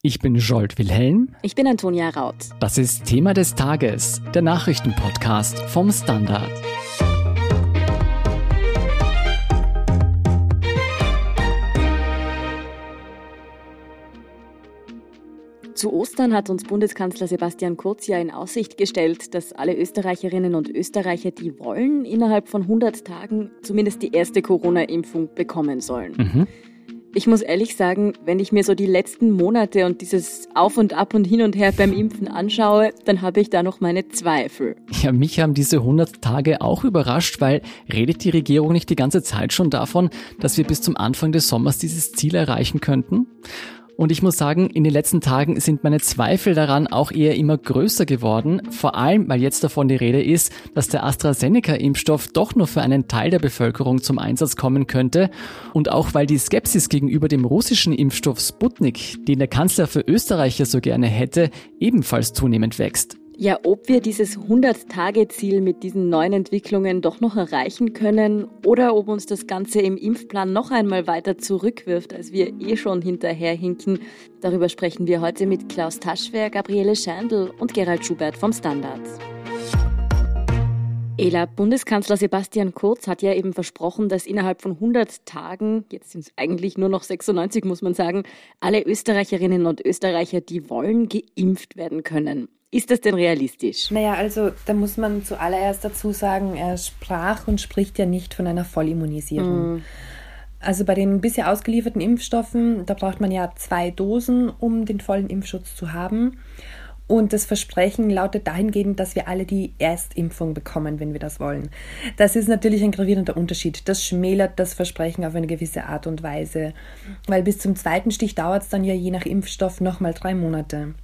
Ich bin Jolt Wilhelm. Ich bin Antonia Raut. Das ist Thema des Tages, der Nachrichtenpodcast vom Standard. Zu Ostern hat uns Bundeskanzler Sebastian Kurz ja in Aussicht gestellt, dass alle Österreicherinnen und Österreicher, die wollen, innerhalb von 100 Tagen zumindest die erste Corona-Impfung bekommen sollen. Mhm. Ich muss ehrlich sagen, wenn ich mir so die letzten Monate und dieses Auf und Ab und Hin und Her beim Impfen anschaue, dann habe ich da noch meine Zweifel. Ja, mich haben diese 100 Tage auch überrascht, weil redet die Regierung nicht die ganze Zeit schon davon, dass wir bis zum Anfang des Sommers dieses Ziel erreichen könnten? Und ich muss sagen, in den letzten Tagen sind meine Zweifel daran auch eher immer größer geworden, vor allem weil jetzt davon die Rede ist, dass der AstraZeneca-Impfstoff doch nur für einen Teil der Bevölkerung zum Einsatz kommen könnte und auch weil die Skepsis gegenüber dem russischen Impfstoff Sputnik, den der Kanzler für Österreicher so gerne hätte, ebenfalls zunehmend wächst. Ja, ob wir dieses 100-Tage-Ziel mit diesen neuen Entwicklungen doch noch erreichen können oder ob uns das Ganze im Impfplan noch einmal weiter zurückwirft, als wir eh schon hinterherhinken, darüber sprechen wir heute mit Klaus Taschwer, Gabriele Scheindl und Gerald Schubert vom Standard. Ela, Bundeskanzler Sebastian Kurz hat ja eben versprochen, dass innerhalb von 100 Tagen, jetzt sind es eigentlich nur noch 96, muss man sagen, alle Österreicherinnen und Österreicher, die wollen, geimpft werden können. Ist das denn realistisch? Naja, also da muss man zuallererst dazu sagen, er sprach und spricht ja nicht von einer Vollimmunisierung. Mm. Also bei den bisher ausgelieferten Impfstoffen, da braucht man ja zwei Dosen, um den vollen Impfschutz zu haben. Und das Versprechen lautet dahingehend, dass wir alle die Erstimpfung bekommen, wenn wir das wollen. Das ist natürlich ein gravierender Unterschied. Das schmälert das Versprechen auf eine gewisse Art und Weise. Weil bis zum zweiten Stich dauert es dann ja je nach Impfstoff nochmal drei Monate.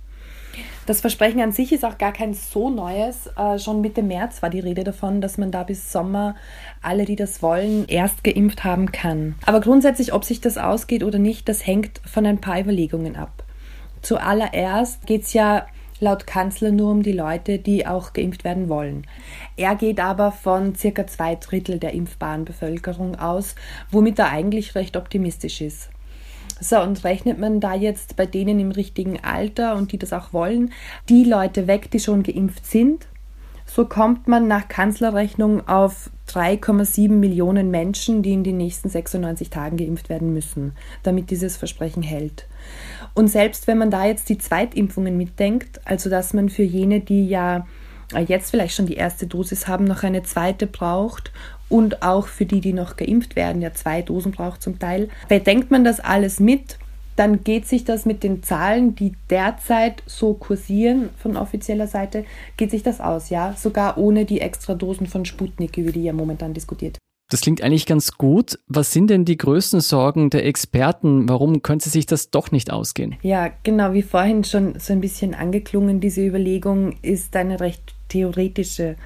Das Versprechen an sich ist auch gar kein so neues. Äh, schon Mitte März war die Rede davon, dass man da bis Sommer alle, die das wollen, erst geimpft haben kann. Aber grundsätzlich, ob sich das ausgeht oder nicht, das hängt von ein paar Überlegungen ab. Zuallererst geht es ja laut Kanzler nur um die Leute, die auch geimpft werden wollen. Er geht aber von circa zwei Drittel der impfbaren Bevölkerung aus, womit er eigentlich recht optimistisch ist. So, und rechnet man da jetzt bei denen im richtigen Alter und die das auch wollen, die Leute weg, die schon geimpft sind, so kommt man nach Kanzlerrechnung auf 3,7 Millionen Menschen, die in den nächsten 96 Tagen geimpft werden müssen, damit dieses Versprechen hält. Und selbst wenn man da jetzt die Zweitimpfungen mitdenkt, also dass man für jene, die ja jetzt vielleicht schon die erste Dosis haben, noch eine zweite braucht und auch für die, die noch geimpft werden, ja zwei Dosen braucht zum Teil. Bedenkt man das alles mit, dann geht sich das mit den Zahlen, die derzeit so kursieren von offizieller Seite, geht sich das aus, ja, sogar ohne die extra Dosen von Sputnik, über die ja momentan diskutiert. Das klingt eigentlich ganz gut. Was sind denn die größten Sorgen der Experten? Warum könnte sich das doch nicht ausgehen? Ja, genau, wie vorhin schon so ein bisschen angeklungen, diese Überlegung ist eine recht theoretische.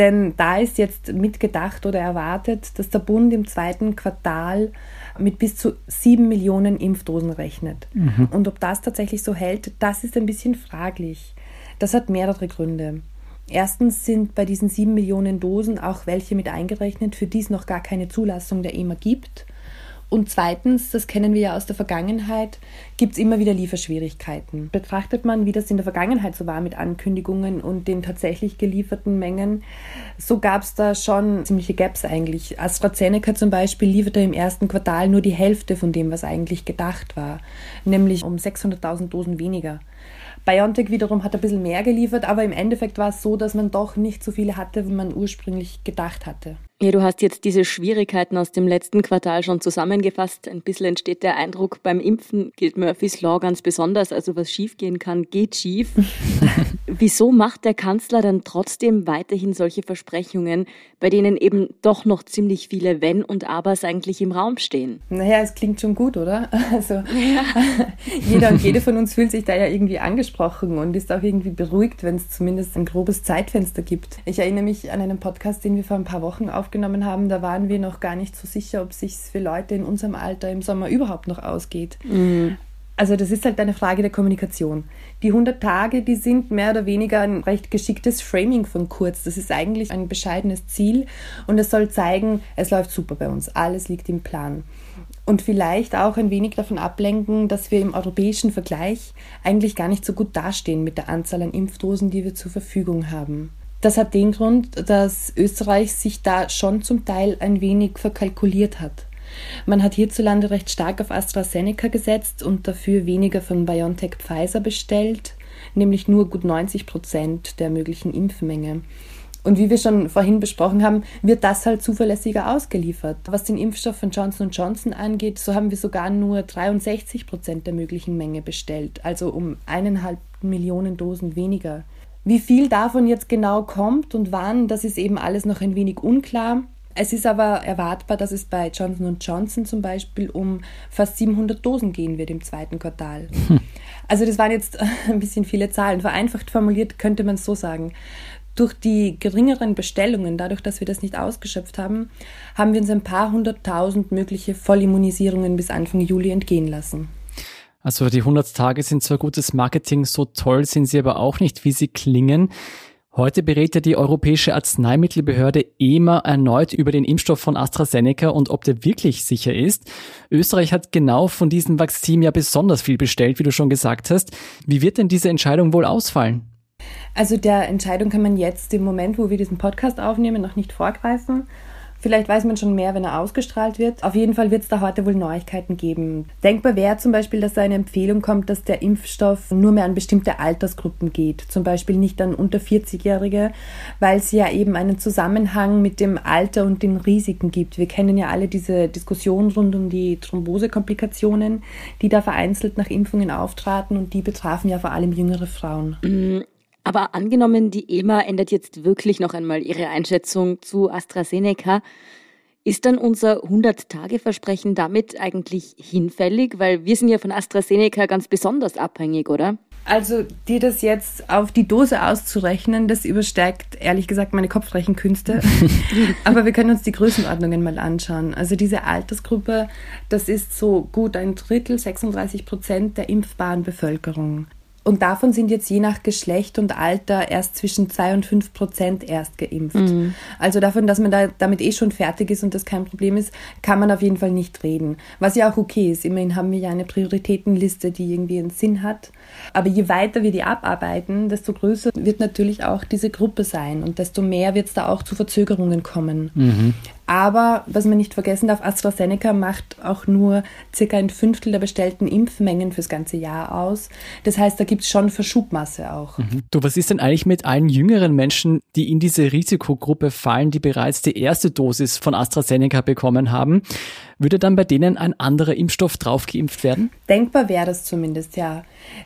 Denn da ist jetzt mitgedacht oder erwartet, dass der Bund im zweiten Quartal mit bis zu sieben Millionen Impfdosen rechnet. Mhm. Und ob das tatsächlich so hält, das ist ein bisschen fraglich. Das hat mehrere Gründe. Erstens sind bei diesen sieben Millionen Dosen auch welche mit eingerechnet, für die es noch gar keine Zulassung der EMA gibt. Und zweitens, das kennen wir ja aus der Vergangenheit, gibt es immer wieder Lieferschwierigkeiten. Betrachtet man, wie das in der Vergangenheit so war mit Ankündigungen und den tatsächlich gelieferten Mengen, so gab es da schon ziemliche Gaps eigentlich. AstraZeneca zum Beispiel lieferte im ersten Quartal nur die Hälfte von dem, was eigentlich gedacht war, nämlich um 600.000 Dosen weniger. BioNTech wiederum hat ein bisschen mehr geliefert, aber im Endeffekt war es so, dass man doch nicht so viele hatte, wie man ursprünglich gedacht hatte. Ja, du hast jetzt diese Schwierigkeiten aus dem letzten Quartal schon zusammengefasst. Ein bisschen entsteht der Eindruck, beim Impfen gilt Murphy's Law ganz besonders. Also was schiefgehen kann, geht schief. Wieso macht der Kanzler dann trotzdem weiterhin solche Versprechungen, bei denen eben doch noch ziemlich viele Wenn und Abers eigentlich im Raum stehen? Naja, es klingt schon gut, oder? Also ja. jeder und jede von uns fühlt sich da ja irgendwie angesprochen und ist auch irgendwie beruhigt, wenn es zumindest ein grobes Zeitfenster gibt. Ich erinnere mich an einen Podcast, den wir vor ein paar Wochen auf aufgenommen haben, da waren wir noch gar nicht so sicher, ob sich für Leute in unserem Alter im Sommer überhaupt noch ausgeht. Mhm. Also das ist halt eine Frage der Kommunikation. Die 100 Tage, die sind mehr oder weniger ein recht geschicktes Framing von Kurz. Das ist eigentlich ein bescheidenes Ziel und es soll zeigen, es läuft super bei uns, alles liegt im Plan. und vielleicht auch ein wenig davon ablenken, dass wir im europäischen Vergleich eigentlich gar nicht so gut dastehen mit der Anzahl an Impfdosen, die wir zur Verfügung haben. Das hat den Grund, dass Österreich sich da schon zum Teil ein wenig verkalkuliert hat. Man hat hierzulande recht stark auf AstraZeneca gesetzt und dafür weniger von BioNTech Pfizer bestellt, nämlich nur gut 90 Prozent der möglichen Impfmenge. Und wie wir schon vorhin besprochen haben, wird das halt zuverlässiger ausgeliefert. Was den Impfstoff von Johnson Johnson angeht, so haben wir sogar nur 63 Prozent der möglichen Menge bestellt, also um eineinhalb Millionen Dosen weniger. Wie viel davon jetzt genau kommt und wann, das ist eben alles noch ein wenig unklar. Es ist aber erwartbar, dass es bei Johnson Johnson zum Beispiel um fast 700 Dosen gehen wird im zweiten Quartal. Hm. Also das waren jetzt ein bisschen viele Zahlen. Vereinfacht formuliert könnte man es so sagen. Durch die geringeren Bestellungen, dadurch, dass wir das nicht ausgeschöpft haben, haben wir uns ein paar hunderttausend mögliche Vollimmunisierungen bis Anfang Juli entgehen lassen. Also die 100 Tage sind zwar gutes Marketing, so toll sind sie aber auch nicht, wie sie klingen. Heute berät ja die Europäische Arzneimittelbehörde EMA erneut über den Impfstoff von AstraZeneca und ob der wirklich sicher ist. Österreich hat genau von diesem Vakzin ja besonders viel bestellt, wie du schon gesagt hast. Wie wird denn diese Entscheidung wohl ausfallen? Also der Entscheidung kann man jetzt im Moment, wo wir diesen Podcast aufnehmen, noch nicht vorgreifen. Vielleicht weiß man schon mehr, wenn er ausgestrahlt wird. Auf jeden Fall wird es da heute wohl Neuigkeiten geben. Denkbar wäre zum Beispiel, dass da eine Empfehlung kommt, dass der Impfstoff nur mehr an bestimmte Altersgruppen geht. Zum Beispiel nicht an unter 40-Jährige, weil es ja eben einen Zusammenhang mit dem Alter und den Risiken gibt. Wir kennen ja alle diese Diskussion rund um die Thrombosekomplikationen, die da vereinzelt nach Impfungen auftraten und die betrafen ja vor allem jüngere Frauen. Aber angenommen, die EMA ändert jetzt wirklich noch einmal ihre Einschätzung zu AstraZeneca, ist dann unser 100-Tage-Versprechen damit eigentlich hinfällig? Weil wir sind ja von AstraZeneca ganz besonders abhängig, oder? Also dir das jetzt auf die Dose auszurechnen, das übersteigt ehrlich gesagt meine Kopfrechenkünste. Aber wir können uns die Größenordnungen mal anschauen. Also diese Altersgruppe, das ist so gut ein Drittel, 36 Prozent der impfbaren Bevölkerung. Und davon sind jetzt je nach Geschlecht und Alter erst zwischen zwei und fünf Prozent erst geimpft. Mhm. Also davon, dass man da damit eh schon fertig ist und das kein Problem ist, kann man auf jeden Fall nicht reden. Was ja auch okay ist. Immerhin haben wir ja eine Prioritätenliste, die irgendwie einen Sinn hat. Aber je weiter wir die abarbeiten, desto größer wird natürlich auch diese Gruppe sein und desto mehr wird es da auch zu Verzögerungen kommen. Mhm. Aber was man nicht vergessen darf, AstraZeneca macht auch nur circa ein Fünftel der bestellten Impfmengen fürs ganze Jahr aus. Das heißt, da gibt es schon Verschubmasse auch. Mhm. Du, was ist denn eigentlich mit allen jüngeren Menschen, die in diese Risikogruppe fallen, die bereits die erste Dosis von AstraZeneca bekommen haben? Würde dann bei denen ein anderer Impfstoff draufgeimpft werden? Denkbar wäre das zumindest, ja.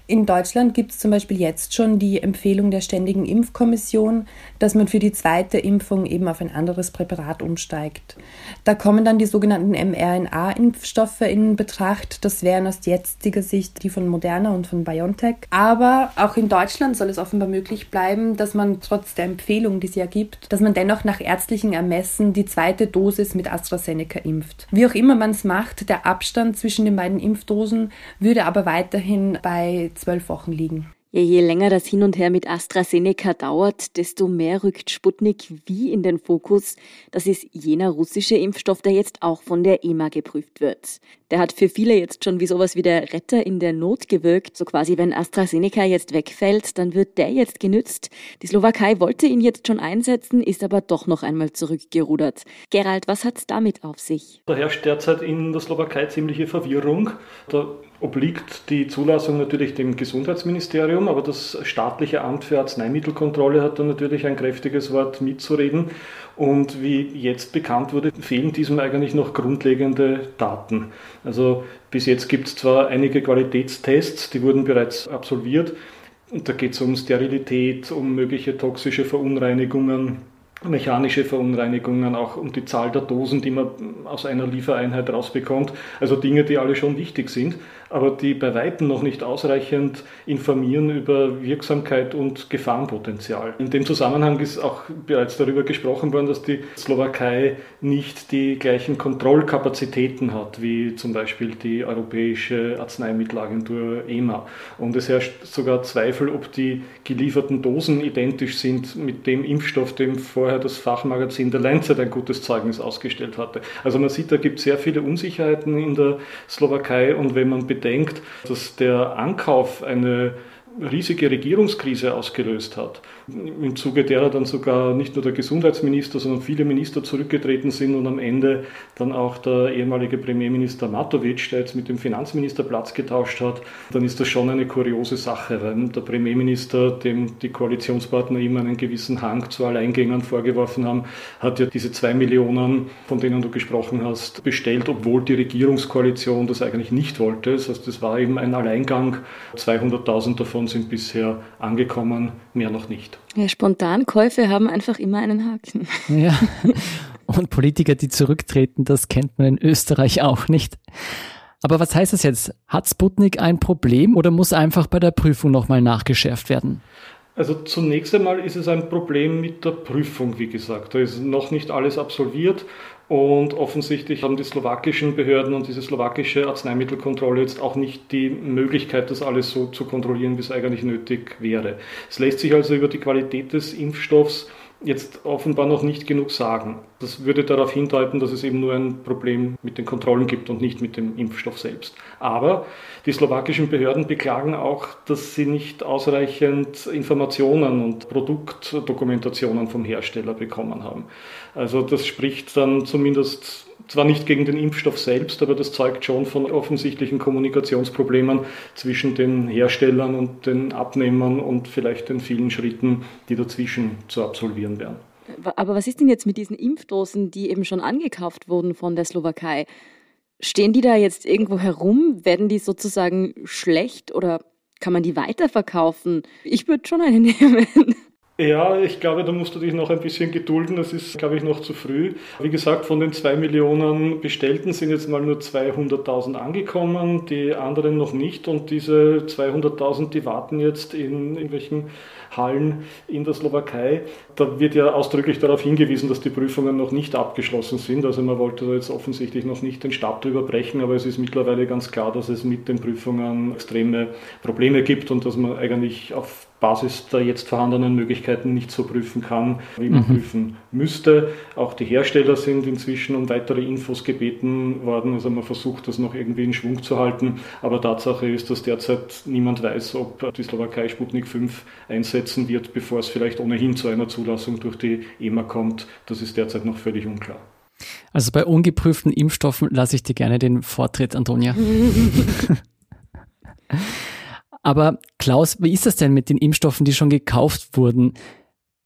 In Deutschland gibt es zum Beispiel jetzt schon die Empfehlung der Ständigen Impfkommission, dass man für die zweite Impfung eben auf ein anderes Präparat umsteigt. Da kommen dann die sogenannten mRNA-Impfstoffe in Betracht. Das wären aus jetziger Sicht die von Moderna und von BioNTech. Aber auch in Deutschland soll es offenbar möglich bleiben, dass man trotz der Empfehlung, die es ja gibt, dass man dennoch nach ärztlichen Ermessen die zweite Dosis mit AstraZeneca impft. Wie auch immer immer man es macht, der Abstand zwischen den beiden Impfdosen würde aber weiterhin bei zwölf Wochen liegen. Ja, je länger das Hin und Her mit AstraZeneca dauert, desto mehr rückt Sputnik wie in den Fokus. Das ist jener russische Impfstoff, der jetzt auch von der EMA geprüft wird. Der hat für viele jetzt schon wie sowas wie der Retter in der Not gewirkt. So quasi, wenn AstraZeneca jetzt wegfällt, dann wird der jetzt genützt. Die Slowakei wollte ihn jetzt schon einsetzen, ist aber doch noch einmal zurückgerudert. Gerald, was hat's damit auf sich? Da herrscht derzeit in der Slowakei ziemliche Verwirrung. Da obliegt die Zulassung natürlich dem Gesundheitsministerium, aber das staatliche Amt für Arzneimittelkontrolle hat da natürlich ein kräftiges Wort mitzureden. Und wie jetzt bekannt wurde, fehlen diesem eigentlich noch grundlegende Daten. Also bis jetzt gibt es zwar einige Qualitätstests, die wurden bereits absolviert. Und da geht es um Sterilität, um mögliche toxische Verunreinigungen mechanische Verunreinigungen, auch um die Zahl der Dosen, die man aus einer Liefereinheit rausbekommt. Also Dinge, die alle schon wichtig sind, aber die bei weitem noch nicht ausreichend informieren über Wirksamkeit und Gefahrenpotenzial. In dem Zusammenhang ist auch bereits darüber gesprochen worden, dass die Slowakei nicht die gleichen Kontrollkapazitäten hat, wie zum Beispiel die Europäische Arzneimittelagentur EMA. Und es herrscht sogar Zweifel, ob die gelieferten Dosen identisch sind mit dem Impfstoff, dem vor vorher das Fachmagazin der Lancet ein gutes Zeugnis ausgestellt hatte. Also man sieht, da gibt es sehr viele Unsicherheiten in der Slowakei und wenn man bedenkt, dass der Ankauf eine riesige Regierungskrise ausgelöst hat, im Zuge derer dann sogar nicht nur der Gesundheitsminister, sondern viele Minister zurückgetreten sind und am Ende dann auch der ehemalige Premierminister Matovic, der jetzt mit dem Finanzminister Platz getauscht hat, dann ist das schon eine kuriose Sache, weil der Premierminister, dem die Koalitionspartner immer einen gewissen Hang zu Alleingängern vorgeworfen haben, hat ja diese zwei Millionen, von denen du gesprochen hast, bestellt, obwohl die Regierungskoalition das eigentlich nicht wollte. Das heißt, es war eben ein Alleingang. 200.000 davon sind bisher angekommen, mehr noch nicht. Ja, Spontankäufe haben einfach immer einen Haken. Ja. Und Politiker, die zurücktreten, das kennt man in Österreich auch nicht. Aber was heißt das jetzt? Hat Sputnik ein Problem oder muss einfach bei der Prüfung nochmal nachgeschärft werden? Also zunächst einmal ist es ein Problem mit der Prüfung, wie gesagt. Da ist noch nicht alles absolviert und offensichtlich haben die slowakischen Behörden und diese slowakische Arzneimittelkontrolle jetzt auch nicht die Möglichkeit, das alles so zu kontrollieren, wie es eigentlich nötig wäre. Es lässt sich also über die Qualität des Impfstoffs jetzt offenbar noch nicht genug sagen. Das würde darauf hindeuten, dass es eben nur ein Problem mit den Kontrollen gibt und nicht mit dem Impfstoff selbst. Aber die slowakischen Behörden beklagen auch, dass sie nicht ausreichend Informationen und Produktdokumentationen vom Hersteller bekommen haben. Also das spricht dann zumindest zwar nicht gegen den Impfstoff selbst, aber das zeugt schon von offensichtlichen Kommunikationsproblemen zwischen den Herstellern und den Abnehmern und vielleicht den vielen Schritten, die dazwischen zu absolvieren wären. Aber was ist denn jetzt mit diesen Impfdosen, die eben schon angekauft wurden von der Slowakei? Stehen die da jetzt irgendwo herum? Werden die sozusagen schlecht oder kann man die weiterverkaufen? Ich würde schon eine nehmen. Ja, ich glaube, da musst du dich noch ein bisschen gedulden. Das ist, glaube ich, noch zu früh. Wie gesagt, von den zwei Millionen Bestellten sind jetzt mal nur 200.000 angekommen, die anderen noch nicht. Und diese 200.000, die warten jetzt in irgendwelchen Hallen in der Slowakei. Da wird ja ausdrücklich darauf hingewiesen, dass die Prüfungen noch nicht abgeschlossen sind. Also man wollte da jetzt offensichtlich noch nicht den Stab drüber brechen, aber es ist mittlerweile ganz klar, dass es mit den Prüfungen extreme Probleme gibt und dass man eigentlich auf Basis der jetzt vorhandenen Möglichkeiten nicht so prüfen kann, wie man mhm. prüfen müsste. Auch die Hersteller sind inzwischen um weitere Infos gebeten worden. Also man versucht das noch irgendwie in Schwung zu halten. Aber Tatsache ist, dass derzeit niemand weiß, ob die Slowakei Sputnik 5 einsetzen wird, bevor es vielleicht ohnehin zu einer Zulassung durch die EMA kommt. Das ist derzeit noch völlig unklar. Also bei ungeprüften Impfstoffen lasse ich dir gerne den Vortritt, Antonia. Aber Klaus, wie ist das denn mit den Impfstoffen, die schon gekauft wurden?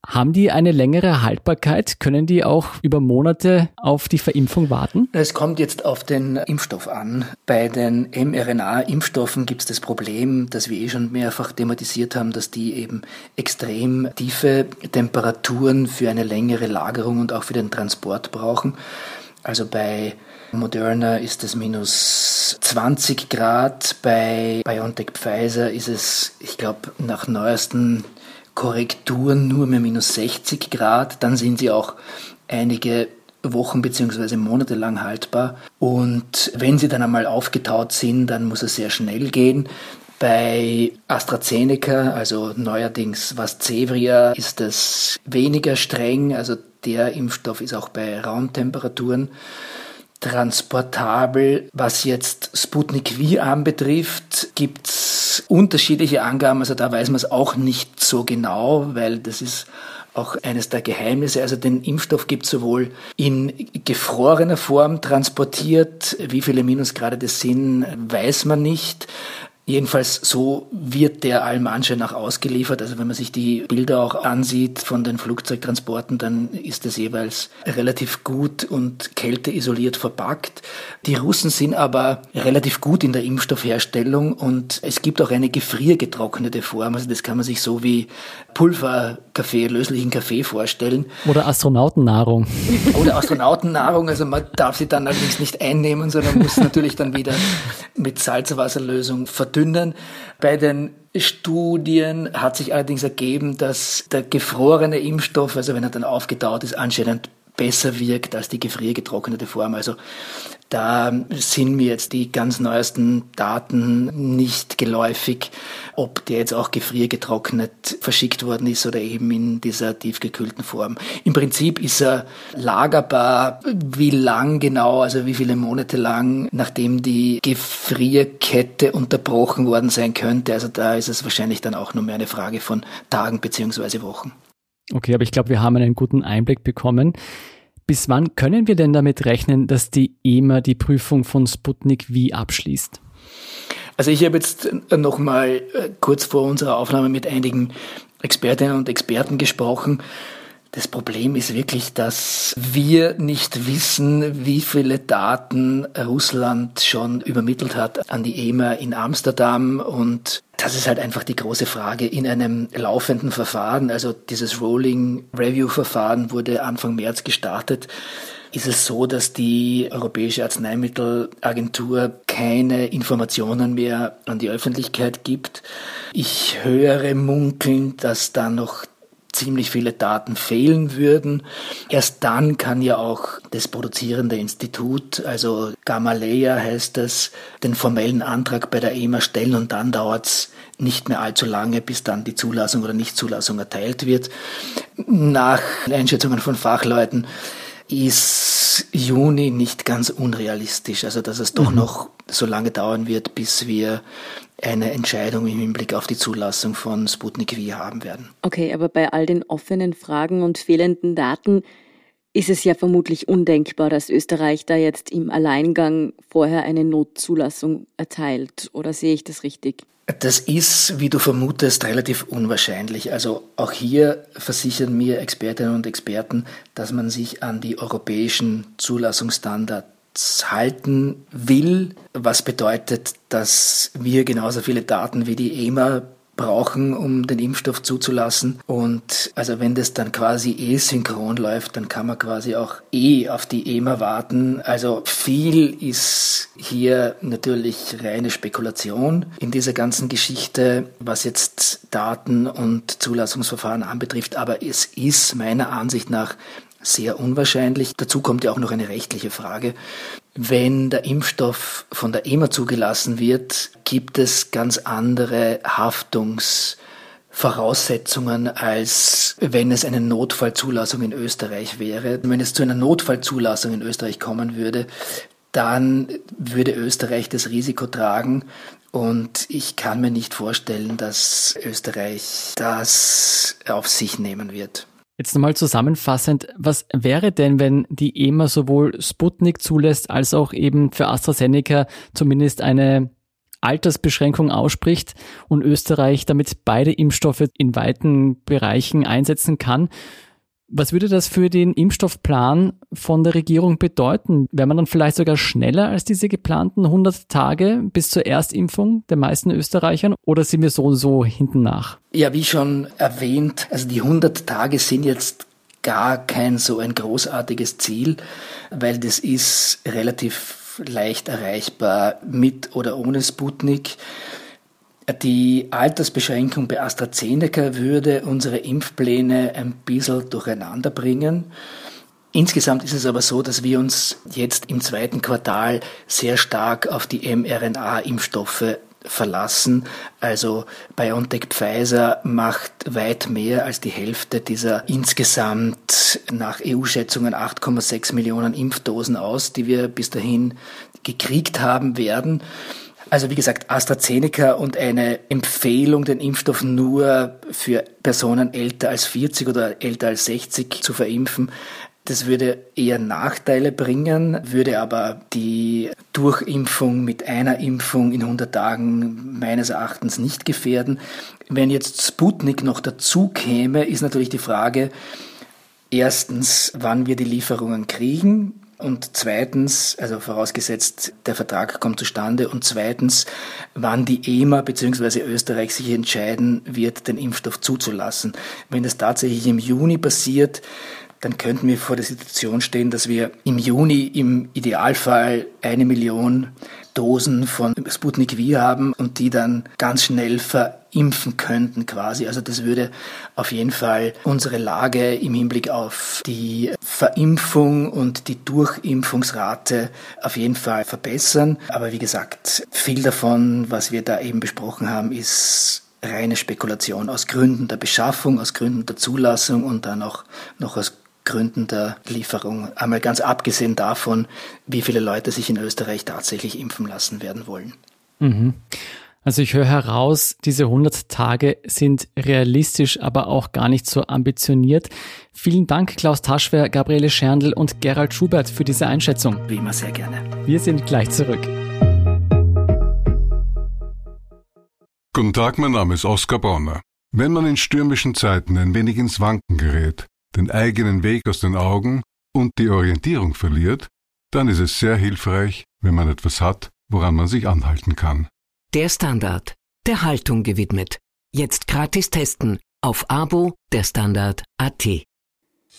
Haben die eine längere Haltbarkeit? Können die auch über Monate auf die Verimpfung warten? Es kommt jetzt auf den Impfstoff an. Bei den mRNA-Impfstoffen gibt es das Problem, das wir eh schon mehrfach thematisiert haben, dass die eben extrem tiefe Temperaturen für eine längere Lagerung und auch für den Transport brauchen. Also bei Moderna ist es minus 20 Grad, bei BioNTech Pfizer ist es, ich glaube, nach neuesten Korrekturen nur mehr minus 60 Grad. Dann sind sie auch einige Wochen bzw. Monate lang haltbar. Und wenn sie dann einmal aufgetaut sind, dann muss es sehr schnell gehen. Bei AstraZeneca, also neuerdings was Cevria, ist es weniger streng. Also der Impfstoff ist auch bei Raumtemperaturen transportabel. Was jetzt Sputnik V anbetrifft, gibt's unterschiedliche Angaben. Also da weiß man es auch nicht so genau, weil das ist auch eines der Geheimnisse. Also den Impfstoff gibt es sowohl in gefrorener Form transportiert, wie viele Minusgrade das sind, weiß man nicht. Jedenfalls so wird der allem Anschein nach ausgeliefert. Also wenn man sich die Bilder auch ansieht von den Flugzeugtransporten, dann ist es jeweils relativ gut und kälteisoliert verpackt. Die Russen sind aber relativ gut in der Impfstoffherstellung und es gibt auch eine gefriergetrocknete Form. Also das kann man sich so wie Pulverkaffee, löslichen Kaffee vorstellen. Oder Astronautennahrung. Oder Astronautennahrung. Also man darf sie dann allerdings nicht einnehmen, sondern muss natürlich dann wieder mit Salzwasserlösung verdünnen verdünnen. Bei den Studien hat sich allerdings ergeben, dass der gefrorene Impfstoff, also wenn er dann aufgetaut ist, anscheinend besser wirkt als die gefriergetrocknete Form. Also da sind mir jetzt die ganz neuesten Daten nicht geläufig, ob der jetzt auch gefriergetrocknet verschickt worden ist oder eben in dieser tiefgekühlten Form. Im Prinzip ist er lagerbar. Wie lang genau, also wie viele Monate lang, nachdem die Gefrierkette unterbrochen worden sein könnte. Also da ist es wahrscheinlich dann auch nur mehr eine Frage von Tagen beziehungsweise Wochen. Okay, aber ich glaube, wir haben einen guten Einblick bekommen. Bis wann können wir denn damit rechnen, dass die EMA die Prüfung von Sputnik V abschließt? Also ich habe jetzt noch mal äh, kurz vor unserer Aufnahme mit einigen Expertinnen und Experten gesprochen das Problem ist wirklich, dass wir nicht wissen, wie viele Daten Russland schon übermittelt hat an die EMA in Amsterdam und das ist halt einfach die große Frage in einem laufenden Verfahren. Also dieses Rolling Review Verfahren wurde Anfang März gestartet. Ist es so, dass die Europäische Arzneimittelagentur keine Informationen mehr an die Öffentlichkeit gibt? Ich höre munkeln, dass da noch ziemlich viele Daten fehlen würden. Erst dann kann ja auch das produzierende Institut, also Gamaleya heißt das, den formellen Antrag bei der EMA stellen und dann dauert es nicht mehr allzu lange, bis dann die Zulassung oder Nichtzulassung erteilt wird. Nach Einschätzungen von Fachleuten ist Juni nicht ganz unrealistisch, also dass es doch mhm. noch so lange dauern wird, bis wir eine Entscheidung im Hinblick auf die Zulassung von Sputnik V haben werden. Okay, aber bei all den offenen Fragen und fehlenden Daten ist es ja vermutlich undenkbar, dass Österreich da jetzt im Alleingang vorher eine Notzulassung erteilt. Oder sehe ich das richtig? Das ist, wie du vermutest, relativ unwahrscheinlich. Also auch hier versichern mir Expertinnen und Experten, dass man sich an die europäischen Zulassungsstandards halten will, was bedeutet, dass wir genauso viele Daten wie die EMA brauchen, um den Impfstoff zuzulassen. Und also wenn das dann quasi eh synchron läuft, dann kann man quasi auch eh auf die EMA warten. Also viel ist hier natürlich reine Spekulation in dieser ganzen Geschichte, was jetzt Daten und Zulassungsverfahren anbetrifft. Aber es ist meiner Ansicht nach sehr unwahrscheinlich. Dazu kommt ja auch noch eine rechtliche Frage. Wenn der Impfstoff von der EMA zugelassen wird, gibt es ganz andere Haftungsvoraussetzungen, als wenn es eine Notfallzulassung in Österreich wäre. Wenn es zu einer Notfallzulassung in Österreich kommen würde, dann würde Österreich das Risiko tragen. Und ich kann mir nicht vorstellen, dass Österreich das auf sich nehmen wird. Jetzt nochmal zusammenfassend, was wäre denn, wenn die EMA sowohl Sputnik zulässt, als auch eben für AstraZeneca zumindest eine Altersbeschränkung ausspricht und Österreich damit beide Impfstoffe in weiten Bereichen einsetzen kann? Was würde das für den Impfstoffplan von der Regierung bedeuten? Wäre man dann vielleicht sogar schneller als diese geplanten 100 Tage bis zur Erstimpfung der meisten Österreichern oder sind wir so und so hinten nach? Ja, wie schon erwähnt, also die 100 Tage sind jetzt gar kein so ein großartiges Ziel, weil das ist relativ leicht erreichbar mit oder ohne Sputnik. Die Altersbeschränkung bei AstraZeneca würde unsere Impfpläne ein bisschen durcheinander bringen. Insgesamt ist es aber so, dass wir uns jetzt im zweiten Quartal sehr stark auf die mRNA-Impfstoffe verlassen. Also BioNTech Pfizer macht weit mehr als die Hälfte dieser insgesamt nach EU-Schätzungen 8,6 Millionen Impfdosen aus, die wir bis dahin gekriegt haben werden. Also wie gesagt, AstraZeneca und eine Empfehlung, den Impfstoff nur für Personen älter als 40 oder älter als 60 zu verimpfen, das würde eher Nachteile bringen, würde aber die Durchimpfung mit einer Impfung in 100 Tagen meines Erachtens nicht gefährden. Wenn jetzt Sputnik noch dazu käme, ist natürlich die Frage, erstens, wann wir die Lieferungen kriegen. Und zweitens, also vorausgesetzt, der Vertrag kommt zustande. Und zweitens, wann die EMA bzw. Österreich sich entscheiden wird, den Impfstoff zuzulassen. Wenn das tatsächlich im Juni passiert, dann könnten wir vor der Situation stehen, dass wir im Juni im Idealfall eine Million Dosen von Sputnik V haben und die dann ganz schnell verimpfen könnten quasi. Also das würde auf jeden Fall unsere Lage im Hinblick auf die Verimpfung und die Durchimpfungsrate auf jeden Fall verbessern. Aber wie gesagt, viel davon, was wir da eben besprochen haben, ist reine Spekulation aus Gründen der Beschaffung, aus Gründen der Zulassung und dann auch noch aus Gründen der Lieferung. Einmal ganz abgesehen davon, wie viele Leute sich in Österreich tatsächlich impfen lassen werden wollen. Mhm. Also ich höre heraus, diese 100 Tage sind realistisch, aber auch gar nicht so ambitioniert. Vielen Dank, Klaus Taschwer, Gabriele Scherndl und Gerald Schubert für diese Einschätzung. Wie immer sehr gerne. Wir sind gleich zurück. Guten Tag, mein Name ist Oskar Bonner. Wenn man in stürmischen Zeiten ein wenig ins Wanken gerät, den eigenen Weg aus den Augen und die Orientierung verliert, dann ist es sehr hilfreich, wenn man etwas hat, woran man sich anhalten kann. Der Standard, der Haltung gewidmet. Jetzt gratis testen auf Abo der Standard AT.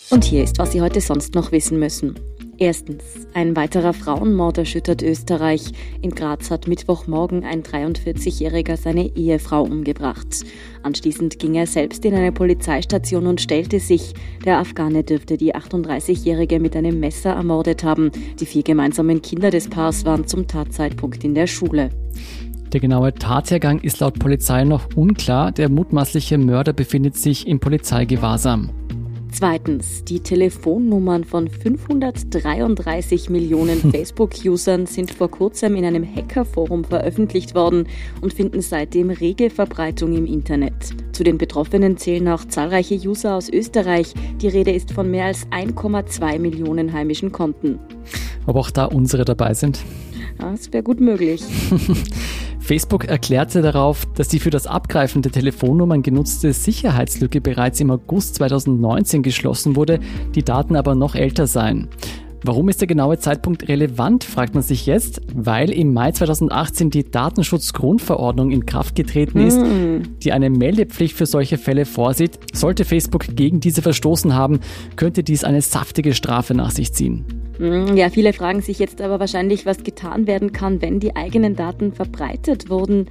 Und hier ist, was Sie heute sonst noch wissen müssen. Erstens. Ein weiterer Frauenmord erschüttert Österreich. In Graz hat Mittwochmorgen ein 43-Jähriger seine Ehefrau umgebracht. Anschließend ging er selbst in eine Polizeistation und stellte sich. Der Afghane dürfte die 38-Jährige mit einem Messer ermordet haben. Die vier gemeinsamen Kinder des Paars waren zum Tatzeitpunkt in der Schule. Der genaue Tathergang ist laut Polizei noch unklar. Der mutmaßliche Mörder befindet sich im Polizeigewahrsam. Zweitens, die Telefonnummern von 533 Millionen Facebook-Usern sind vor kurzem in einem Hackerforum veröffentlicht worden und finden seitdem rege Verbreitung im Internet. Zu den Betroffenen zählen auch zahlreiche User aus Österreich. Die Rede ist von mehr als 1,2 Millionen heimischen Konten. Ob auch da unsere dabei sind? Das wäre gut möglich. Facebook erklärte darauf, dass die für das Abgreifen der Telefonnummern genutzte Sicherheitslücke bereits im August 2019 geschlossen wurde, die Daten aber noch älter seien. Warum ist der genaue Zeitpunkt relevant, fragt man sich jetzt, weil im Mai 2018 die Datenschutzgrundverordnung in Kraft getreten ist, mm. die eine Meldepflicht für solche Fälle vorsieht. Sollte Facebook gegen diese verstoßen haben, könnte dies eine saftige Strafe nach sich ziehen. Hm, ja, viele fragen sich jetzt aber wahrscheinlich, was getan werden kann, wenn die eigenen Daten verbreitet wurden.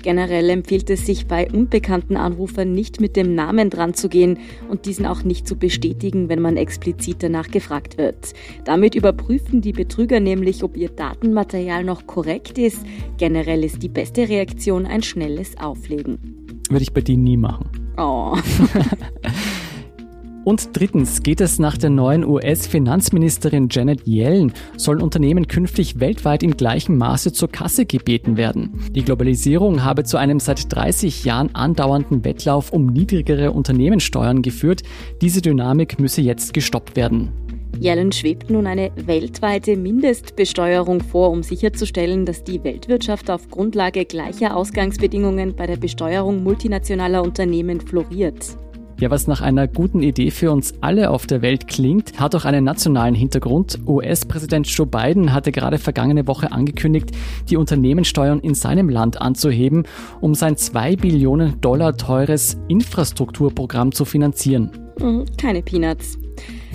Generell empfiehlt es sich bei unbekannten Anrufern nicht mit dem Namen dran zu gehen und diesen auch nicht zu bestätigen, wenn man explizit danach gefragt wird. Damit überprüfen die Betrüger nämlich, ob ihr Datenmaterial noch korrekt ist. Generell ist die beste Reaktion ein schnelles Auflegen. Würde ich bei dir nie machen. Oh. Und drittens geht es nach der neuen US-Finanzministerin Janet Yellen, sollen Unternehmen künftig weltweit in gleichem Maße zur Kasse gebeten werden. Die Globalisierung habe zu einem seit 30 Jahren andauernden Wettlauf um niedrigere Unternehmenssteuern geführt. Diese Dynamik müsse jetzt gestoppt werden. Yellen schwebt nun eine weltweite Mindestbesteuerung vor, um sicherzustellen, dass die Weltwirtschaft auf Grundlage gleicher Ausgangsbedingungen bei der Besteuerung multinationaler Unternehmen floriert. Ja, was nach einer guten Idee für uns alle auf der Welt klingt, hat auch einen nationalen Hintergrund. US-Präsident Joe Biden hatte gerade vergangene Woche angekündigt, die Unternehmenssteuern in seinem Land anzuheben, um sein 2 Billionen Dollar teures Infrastrukturprogramm zu finanzieren. Hm, keine Peanuts.